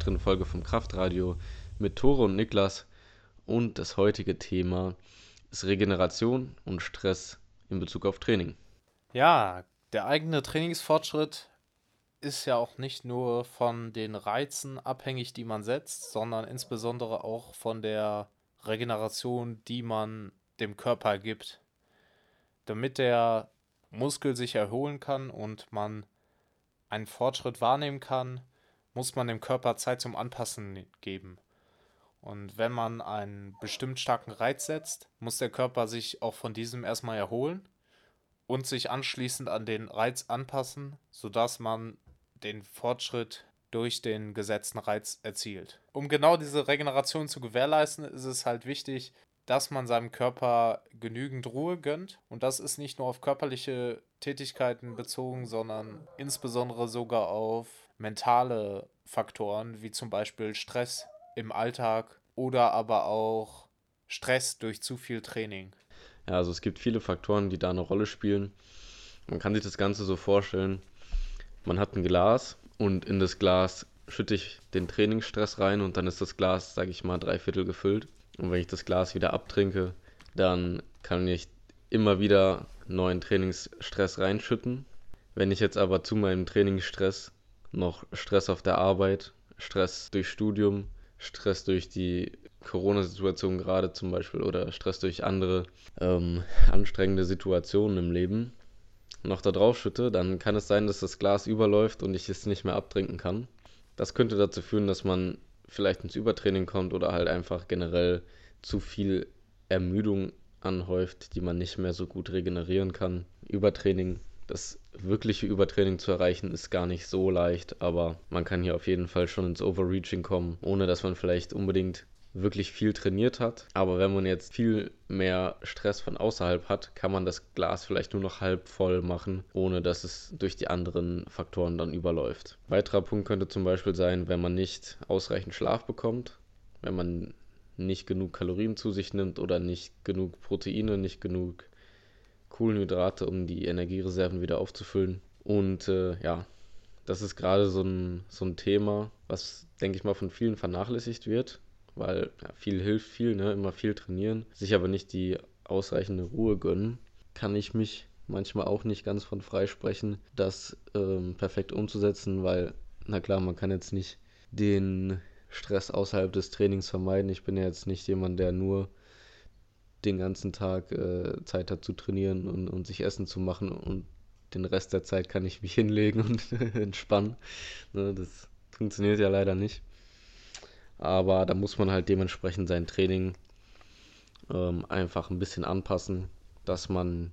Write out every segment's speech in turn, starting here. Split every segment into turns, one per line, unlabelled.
weiteren Folge vom Kraftradio mit Tore und Niklas. Und das heutige Thema ist Regeneration und Stress in Bezug auf Training.
Ja, der eigene Trainingsfortschritt ist ja auch nicht nur von den Reizen abhängig, die man setzt, sondern insbesondere auch von der Regeneration, die man dem Körper gibt. Damit der Muskel sich erholen kann und man einen Fortschritt wahrnehmen kann, muss man dem Körper Zeit zum Anpassen geben. Und wenn man einen bestimmt starken Reiz setzt, muss der Körper sich auch von diesem erstmal erholen und sich anschließend an den Reiz anpassen, sodass man den Fortschritt durch den gesetzten Reiz erzielt. Um genau diese Regeneration zu gewährleisten, ist es halt wichtig, dass man seinem Körper genügend Ruhe gönnt. Und das ist nicht nur auf körperliche Tätigkeiten bezogen, sondern insbesondere sogar auf mentale Faktoren, wie zum Beispiel Stress im Alltag oder aber auch Stress durch zu viel Training.
Ja, also es gibt viele Faktoren, die da eine Rolle spielen. Man kann sich das Ganze so vorstellen, man hat ein Glas und in das Glas schütte ich den Trainingsstress rein und dann ist das Glas, sage ich mal, drei Viertel gefüllt. Und wenn ich das Glas wieder abtrinke, dann kann ich immer wieder neuen Trainingsstress reinschütten. Wenn ich jetzt aber zu meinem Trainingsstress noch Stress auf der Arbeit, Stress durch Studium, Stress durch die Corona-Situation gerade zum Beispiel oder Stress durch andere ähm, anstrengende Situationen im Leben noch da drauf schütte, dann kann es sein, dass das Glas überläuft und ich es nicht mehr abtrinken kann. Das könnte dazu führen, dass man vielleicht ins Übertraining kommt oder halt einfach generell zu viel Ermüdung anhäuft, die man nicht mehr so gut regenerieren kann. Übertraining, das wirkliche Übertraining zu erreichen, ist gar nicht so leicht, aber man kann hier auf jeden Fall schon ins Overreaching kommen, ohne dass man vielleicht unbedingt wirklich viel trainiert hat. Aber wenn man jetzt viel mehr Stress von außerhalb hat, kann man das Glas vielleicht nur noch halb voll machen, ohne dass es durch die anderen Faktoren dann überläuft. Weiterer Punkt könnte zum Beispiel sein, wenn man nicht ausreichend Schlaf bekommt, wenn man nicht genug Kalorien zu sich nimmt oder nicht genug Proteine, nicht genug Kohlenhydrate, um die Energiereserven wieder aufzufüllen. Und äh, ja, das ist gerade so ein, so ein Thema, was, denke ich mal, von vielen vernachlässigt wird weil ja, viel hilft viel, ne? immer viel trainieren, sich aber nicht die ausreichende Ruhe gönnen, kann ich mich manchmal auch nicht ganz von freisprechen, das ähm, perfekt umzusetzen, weil, na klar, man kann jetzt nicht den Stress außerhalb des Trainings vermeiden. Ich bin ja jetzt nicht jemand, der nur den ganzen Tag äh, Zeit hat zu trainieren und, und sich Essen zu machen und den Rest der Zeit kann ich mich hinlegen und entspannen. Ne, das funktioniert ja leider nicht. Aber da muss man halt dementsprechend sein Training ähm, einfach ein bisschen anpassen, dass man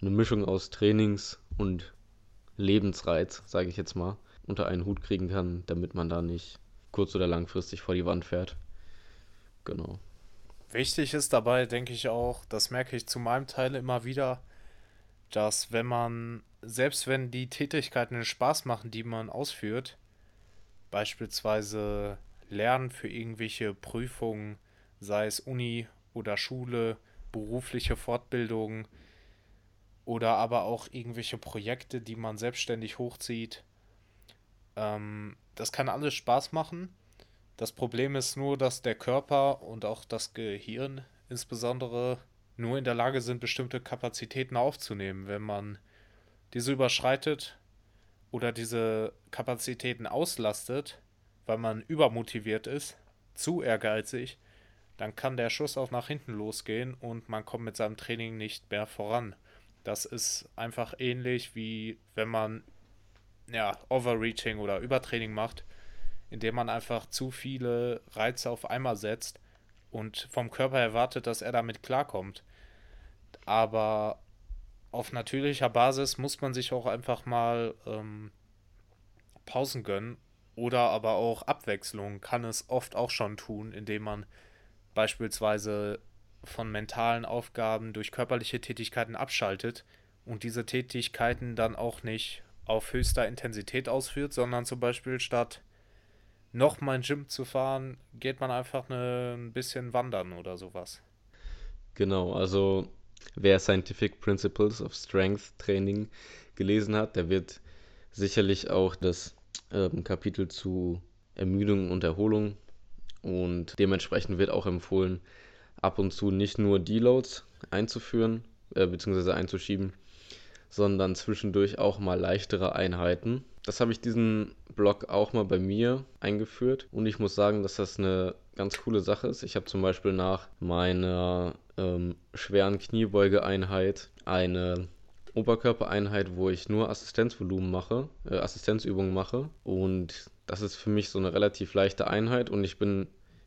eine Mischung aus Trainings und Lebensreiz, sage ich jetzt mal, unter einen Hut kriegen kann, damit man da nicht kurz- oder langfristig vor die Wand fährt. Genau.
Wichtig ist dabei, denke ich auch, das merke ich zu meinem Teil immer wieder, dass wenn man, selbst wenn die Tätigkeiten Spaß machen, die man ausführt, beispielsweise Lernen für irgendwelche Prüfungen, sei es Uni oder Schule, berufliche Fortbildung oder aber auch irgendwelche Projekte, die man selbstständig hochzieht. Ähm, das kann alles Spaß machen. Das Problem ist nur, dass der Körper und auch das Gehirn insbesondere nur in der Lage sind, bestimmte Kapazitäten aufzunehmen. Wenn man diese überschreitet oder diese Kapazitäten auslastet, weil man übermotiviert ist, zu ehrgeizig, dann kann der Schuss auch nach hinten losgehen und man kommt mit seinem Training nicht mehr voran. Das ist einfach ähnlich wie wenn man ja, Overreaching oder Übertraining macht, indem man einfach zu viele Reize auf einmal setzt und vom Körper erwartet, dass er damit klarkommt. Aber auf natürlicher Basis muss man sich auch einfach mal ähm, Pausen gönnen oder aber auch Abwechslung kann es oft auch schon tun, indem man beispielsweise von mentalen Aufgaben durch körperliche Tätigkeiten abschaltet und diese Tätigkeiten dann auch nicht auf höchster Intensität ausführt, sondern zum Beispiel statt nochmal in Gym zu fahren, geht man einfach eine, ein bisschen wandern oder sowas.
Genau, also wer Scientific Principles of Strength Training gelesen hat, der wird sicherlich auch das ähm, Kapitel zu Ermüdung und Erholung. Und dementsprechend wird auch empfohlen, ab und zu nicht nur Deloads einzuführen, äh, beziehungsweise einzuschieben, sondern zwischendurch auch mal leichtere Einheiten. Das habe ich diesen Block auch mal bei mir eingeführt und ich muss sagen, dass das eine ganz coole Sache ist. Ich habe zum Beispiel nach meiner ähm, schweren Kniebeugeeinheit eine Oberkörpereinheit, wo ich nur Assistenzvolumen mache, äh, Assistenzübungen mache und das ist für mich so eine relativ leichte Einheit und ich bin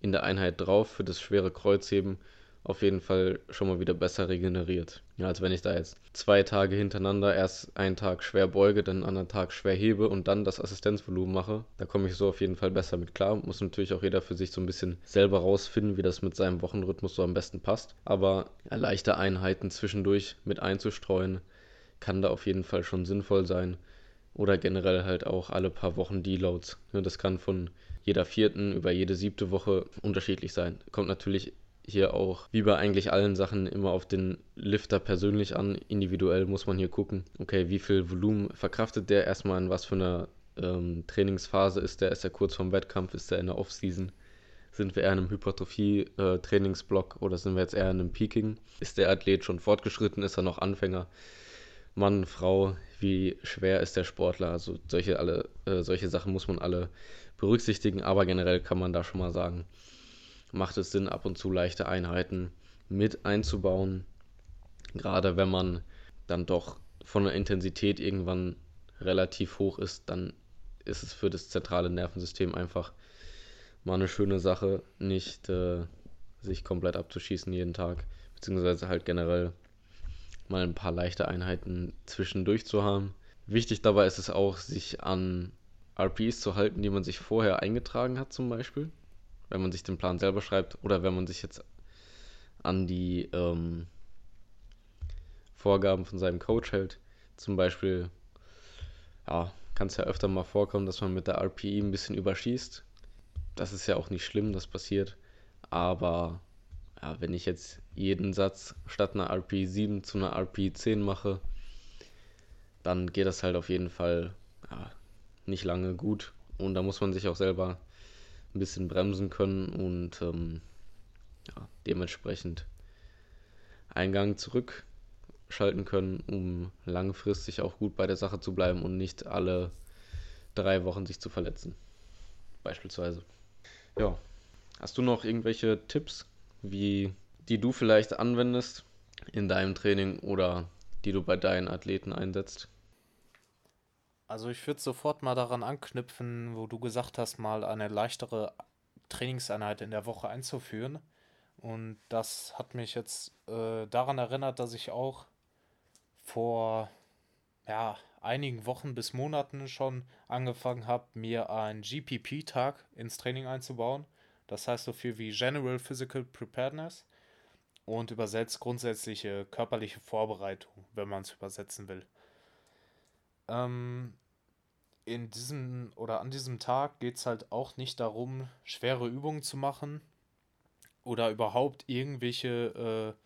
in der Einheit drauf für das schwere Kreuzheben auf jeden Fall schon mal wieder besser regeneriert. Ja, als wenn ich da jetzt zwei Tage hintereinander erst einen Tag schwer beuge, dann einen anderen Tag schwer hebe und dann das Assistenzvolumen mache. Da komme ich so auf jeden Fall besser mit klar. Muss natürlich auch jeder für sich so ein bisschen selber rausfinden, wie das mit seinem Wochenrhythmus so am besten passt. Aber ja, leichte Einheiten zwischendurch mit einzustreuen, kann da auf jeden Fall schon sinnvoll sein. Oder generell halt auch alle paar Wochen Deloads. Das kann von jeder vierten über jede siebte Woche unterschiedlich sein. Kommt natürlich hier auch, wie bei eigentlich allen Sachen, immer auf den Lifter persönlich an. Individuell muss man hier gucken, okay, wie viel Volumen verkraftet der erstmal in was für einer ähm, Trainingsphase ist der? Ist er kurz vorm Wettkampf? Ist er in der Offseason? Sind wir eher in einem Hypertrophie-Trainingsblock äh, oder sind wir jetzt eher in einem Peaking? Ist der Athlet schon fortgeschritten? Ist er noch Anfänger? Mann, Frau, wie schwer ist der Sportler? Also solche, alle, äh, solche Sachen muss man alle berücksichtigen, aber generell kann man da schon mal sagen, macht es Sinn, ab und zu leichte Einheiten mit einzubauen. Gerade wenn man dann doch von der Intensität irgendwann relativ hoch ist, dann ist es für das zentrale Nervensystem einfach mal eine schöne Sache, nicht äh, sich komplett abzuschießen jeden Tag, beziehungsweise halt generell mal ein paar leichte Einheiten zwischendurch zu haben. Wichtig dabei ist es auch, sich an RPs zu halten, die man sich vorher eingetragen hat, zum Beispiel wenn man sich den Plan selber schreibt oder wenn man sich jetzt an die ähm, Vorgaben von seinem Coach hält. Zum Beispiel, ja, kann es ja öfter mal vorkommen, dass man mit der RPI ein bisschen überschießt. Das ist ja auch nicht schlimm, das passiert. Aber ja, wenn ich jetzt jeden Satz statt einer RPI 7 zu einer RPI 10 mache, dann geht das halt auf jeden Fall ja, nicht lange gut. Und da muss man sich auch selber ein bisschen bremsen können und ähm, ja, dementsprechend Eingang zurückschalten können, um langfristig auch gut bei der Sache zu bleiben und nicht alle drei Wochen sich zu verletzen. Beispielsweise. Ja. Hast du noch irgendwelche Tipps, wie die du vielleicht anwendest in deinem Training oder die du bei deinen Athleten einsetzt?
Also ich würde sofort mal daran anknüpfen, wo du gesagt hast, mal eine leichtere Trainingseinheit in der Woche einzuführen. Und das hat mich jetzt äh, daran erinnert, dass ich auch vor ja, einigen Wochen bis Monaten schon angefangen habe, mir einen GPP-Tag ins Training einzubauen. Das heißt so viel wie General Physical Preparedness und übersetzt grundsätzliche körperliche Vorbereitung, wenn man es übersetzen will. Ähm, in diesem oder an diesem Tag geht es halt auch nicht darum, schwere Übungen zu machen oder überhaupt irgendwelche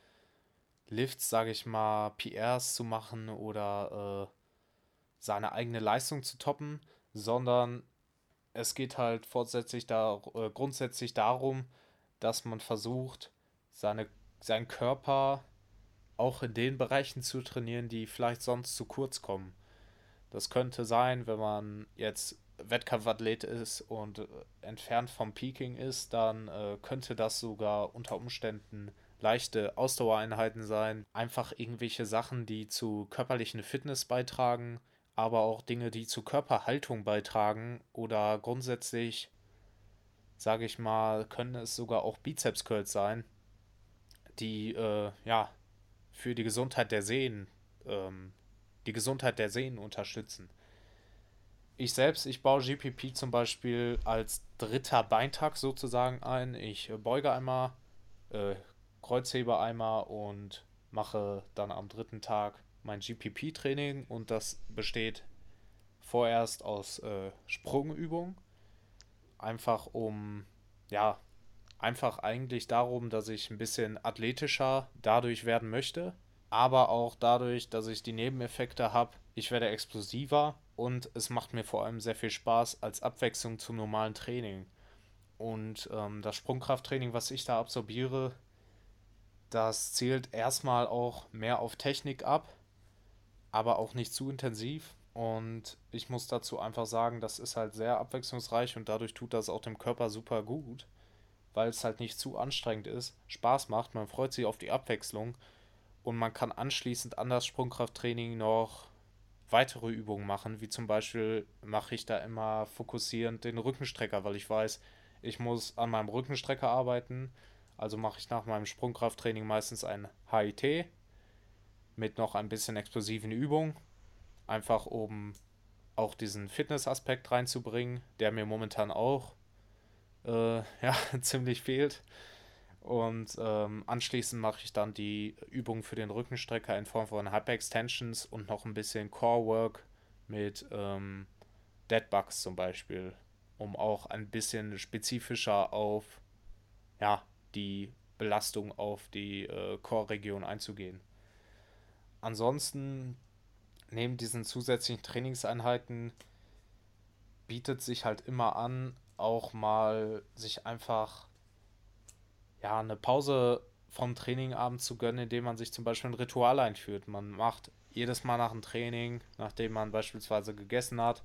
äh, Lifts, sage ich mal, PRs zu machen oder äh, seine eigene Leistung zu toppen, sondern es geht halt fortsätzlich da, äh, grundsätzlich darum, dass man versucht, seine, seinen Körper auch in den Bereichen zu trainieren, die vielleicht sonst zu kurz kommen. Das könnte sein, wenn man jetzt Wettkampfathlet ist und äh, entfernt vom Peaking ist, dann äh, könnte das sogar unter Umständen leichte Ausdauereinheiten sein. Einfach irgendwelche Sachen, die zu körperlichen Fitness beitragen, aber auch Dinge, die zu Körperhaltung beitragen oder grundsätzlich, sage ich mal, können es sogar auch Bizeps Curls sein, die äh, ja für die Gesundheit der Sehnen ähm, die Gesundheit der Sehnen unterstützen. Ich selbst, ich baue GPP zum Beispiel als dritter Beintag sozusagen ein. Ich beuge einmal, äh, kreuzhebe einmal und mache dann am dritten Tag mein GPP-Training und das besteht vorerst aus äh, Sprungübungen. Einfach um, ja, einfach eigentlich darum, dass ich ein bisschen athletischer dadurch werden möchte aber auch dadurch, dass ich die Nebeneffekte habe, ich werde explosiver und es macht mir vor allem sehr viel Spaß als Abwechslung zum normalen Training. Und ähm, das Sprungkrafttraining, was ich da absorbiere, das zielt erstmal auch mehr auf Technik ab, aber auch nicht zu intensiv. Und ich muss dazu einfach sagen, das ist halt sehr abwechslungsreich und dadurch tut das auch dem Körper super gut, weil es halt nicht zu anstrengend ist, Spaß macht, man freut sich auf die Abwechslung und man kann anschließend an das Sprungkrafttraining noch weitere Übungen machen, wie zum Beispiel mache ich da immer fokussierend den Rückenstrecker, weil ich weiß, ich muss an meinem Rückenstrecker arbeiten. Also mache ich nach meinem Sprungkrafttraining meistens ein HIT mit noch ein bisschen explosiven Übungen. Einfach um auch diesen Fitnessaspekt reinzubringen, der mir momentan auch äh, ja, ziemlich fehlt. Und ähm, anschließend mache ich dann die Übung für den Rückenstrecker in Form von Hyper-Extensions und noch ein bisschen Core-Work mit ähm, Deadbugs zum Beispiel, um auch ein bisschen spezifischer auf ja, die Belastung auf die äh, Core-Region einzugehen. Ansonsten, neben diesen zusätzlichen Trainingseinheiten, bietet sich halt immer an, auch mal sich einfach ja, eine Pause vom Training abends zu gönnen, indem man sich zum Beispiel ein Ritual einführt. Man macht jedes Mal nach dem Training, nachdem man beispielsweise gegessen hat,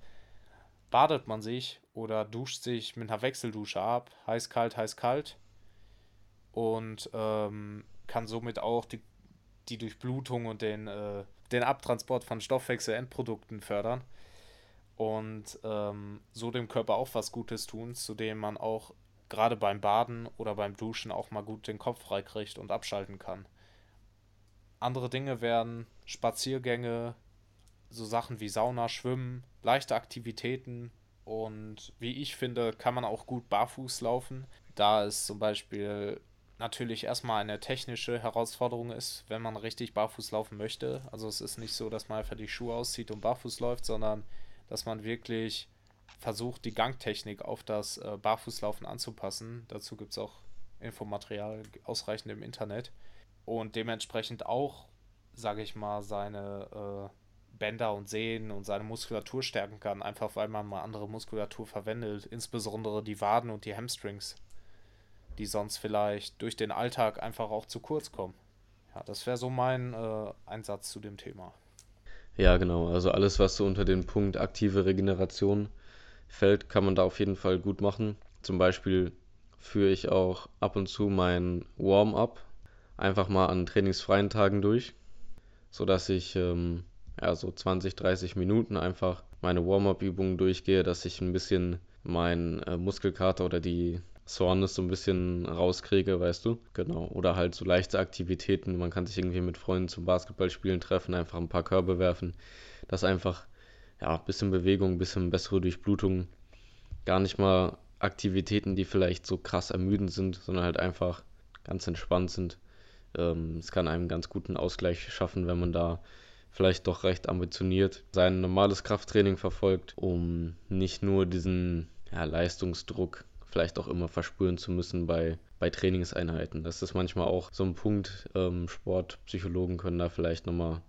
badet man sich oder duscht sich mit einer Wechseldusche ab, heiß, kalt, heiß, kalt und ähm, kann somit auch die, die Durchblutung und den, äh, den Abtransport von Stoffwechselendprodukten fördern und ähm, so dem Körper auch was Gutes tun, zu dem man auch gerade beim Baden oder beim Duschen auch mal gut den Kopf freikriegt und abschalten kann. Andere Dinge wären Spaziergänge, so Sachen wie Sauna, Schwimmen, leichte Aktivitäten und wie ich finde, kann man auch gut barfuß laufen. Da es zum Beispiel natürlich erstmal eine technische Herausforderung ist, wenn man richtig barfuß laufen möchte. Also es ist nicht so, dass man einfach die Schuhe auszieht und barfuß läuft, sondern dass man wirklich versucht, die Gangtechnik auf das äh, Barfußlaufen anzupassen. Dazu gibt es auch Infomaterial ausreichend im Internet. Und dementsprechend auch, sage ich mal, seine äh, Bänder und Sehnen und seine Muskulatur stärken kann, einfach weil man mal andere Muskulatur verwendet, insbesondere die Waden und die Hamstrings, die sonst vielleicht durch den Alltag einfach auch zu kurz kommen. Ja, das wäre so mein äh, Einsatz zu dem Thema.
Ja, genau. Also alles, was so unter den Punkt aktive Regeneration fällt, kann man da auf jeden Fall gut machen. Zum Beispiel führe ich auch ab und zu mein Warm-up einfach mal an trainingsfreien Tagen durch, sodass ich ähm, ja, so 20, 30 Minuten einfach meine Warm-up-Übungen durchgehe, dass ich ein bisschen meinen äh, Muskelkater oder die Soreness so ein bisschen rauskriege, weißt du? Genau. Oder halt so leichte Aktivitäten. Man kann sich irgendwie mit Freunden zum Basketballspielen treffen, einfach ein paar Körbe werfen. Das einfach ja, bisschen Bewegung, bisschen bessere Durchblutung. Gar nicht mal Aktivitäten, die vielleicht so krass ermüdend sind, sondern halt einfach ganz entspannt sind. Ähm, es kann einem ganz guten Ausgleich schaffen, wenn man da vielleicht doch recht ambitioniert sein normales Krafttraining verfolgt, um nicht nur diesen ja, Leistungsdruck vielleicht auch immer verspüren zu müssen bei, bei Trainingseinheiten. Das ist manchmal auch so ein Punkt. Ähm, Sportpsychologen können da vielleicht nochmal ein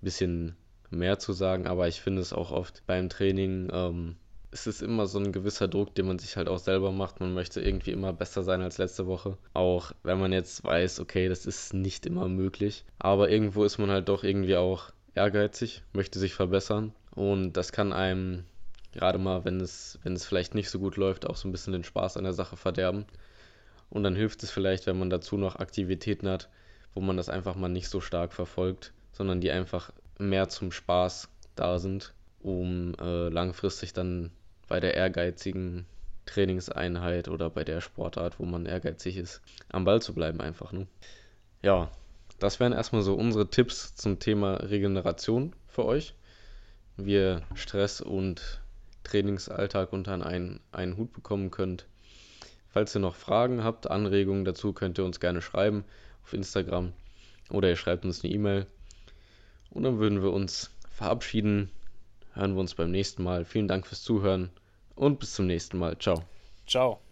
bisschen mehr zu sagen, aber ich finde es auch oft beim Training, ähm, es ist immer so ein gewisser Druck, den man sich halt auch selber macht. Man möchte irgendwie immer besser sein als letzte Woche. Auch wenn man jetzt weiß, okay, das ist nicht immer möglich. Aber irgendwo ist man halt doch irgendwie auch ehrgeizig, möchte sich verbessern. Und das kann einem, gerade mal, wenn es, wenn es vielleicht nicht so gut läuft, auch so ein bisschen den Spaß an der Sache verderben. Und dann hilft es vielleicht, wenn man dazu noch Aktivitäten hat, wo man das einfach mal nicht so stark verfolgt, sondern die einfach mehr zum Spaß da sind, um äh, langfristig dann bei der ehrgeizigen Trainingseinheit oder bei der Sportart, wo man ehrgeizig ist, am Ball zu bleiben einfach. Ne? Ja, das wären erstmal so unsere Tipps zum Thema Regeneration für euch. Wie ihr Stress und Trainingsalltag unter einen, einen Hut bekommen könnt. Falls ihr noch Fragen habt, Anregungen dazu, könnt ihr uns gerne schreiben auf Instagram oder ihr schreibt uns eine E-Mail und dann würden wir uns verabschieden. Hören wir uns beim nächsten Mal. Vielen Dank fürs Zuhören und bis zum nächsten Mal. Ciao.
Ciao.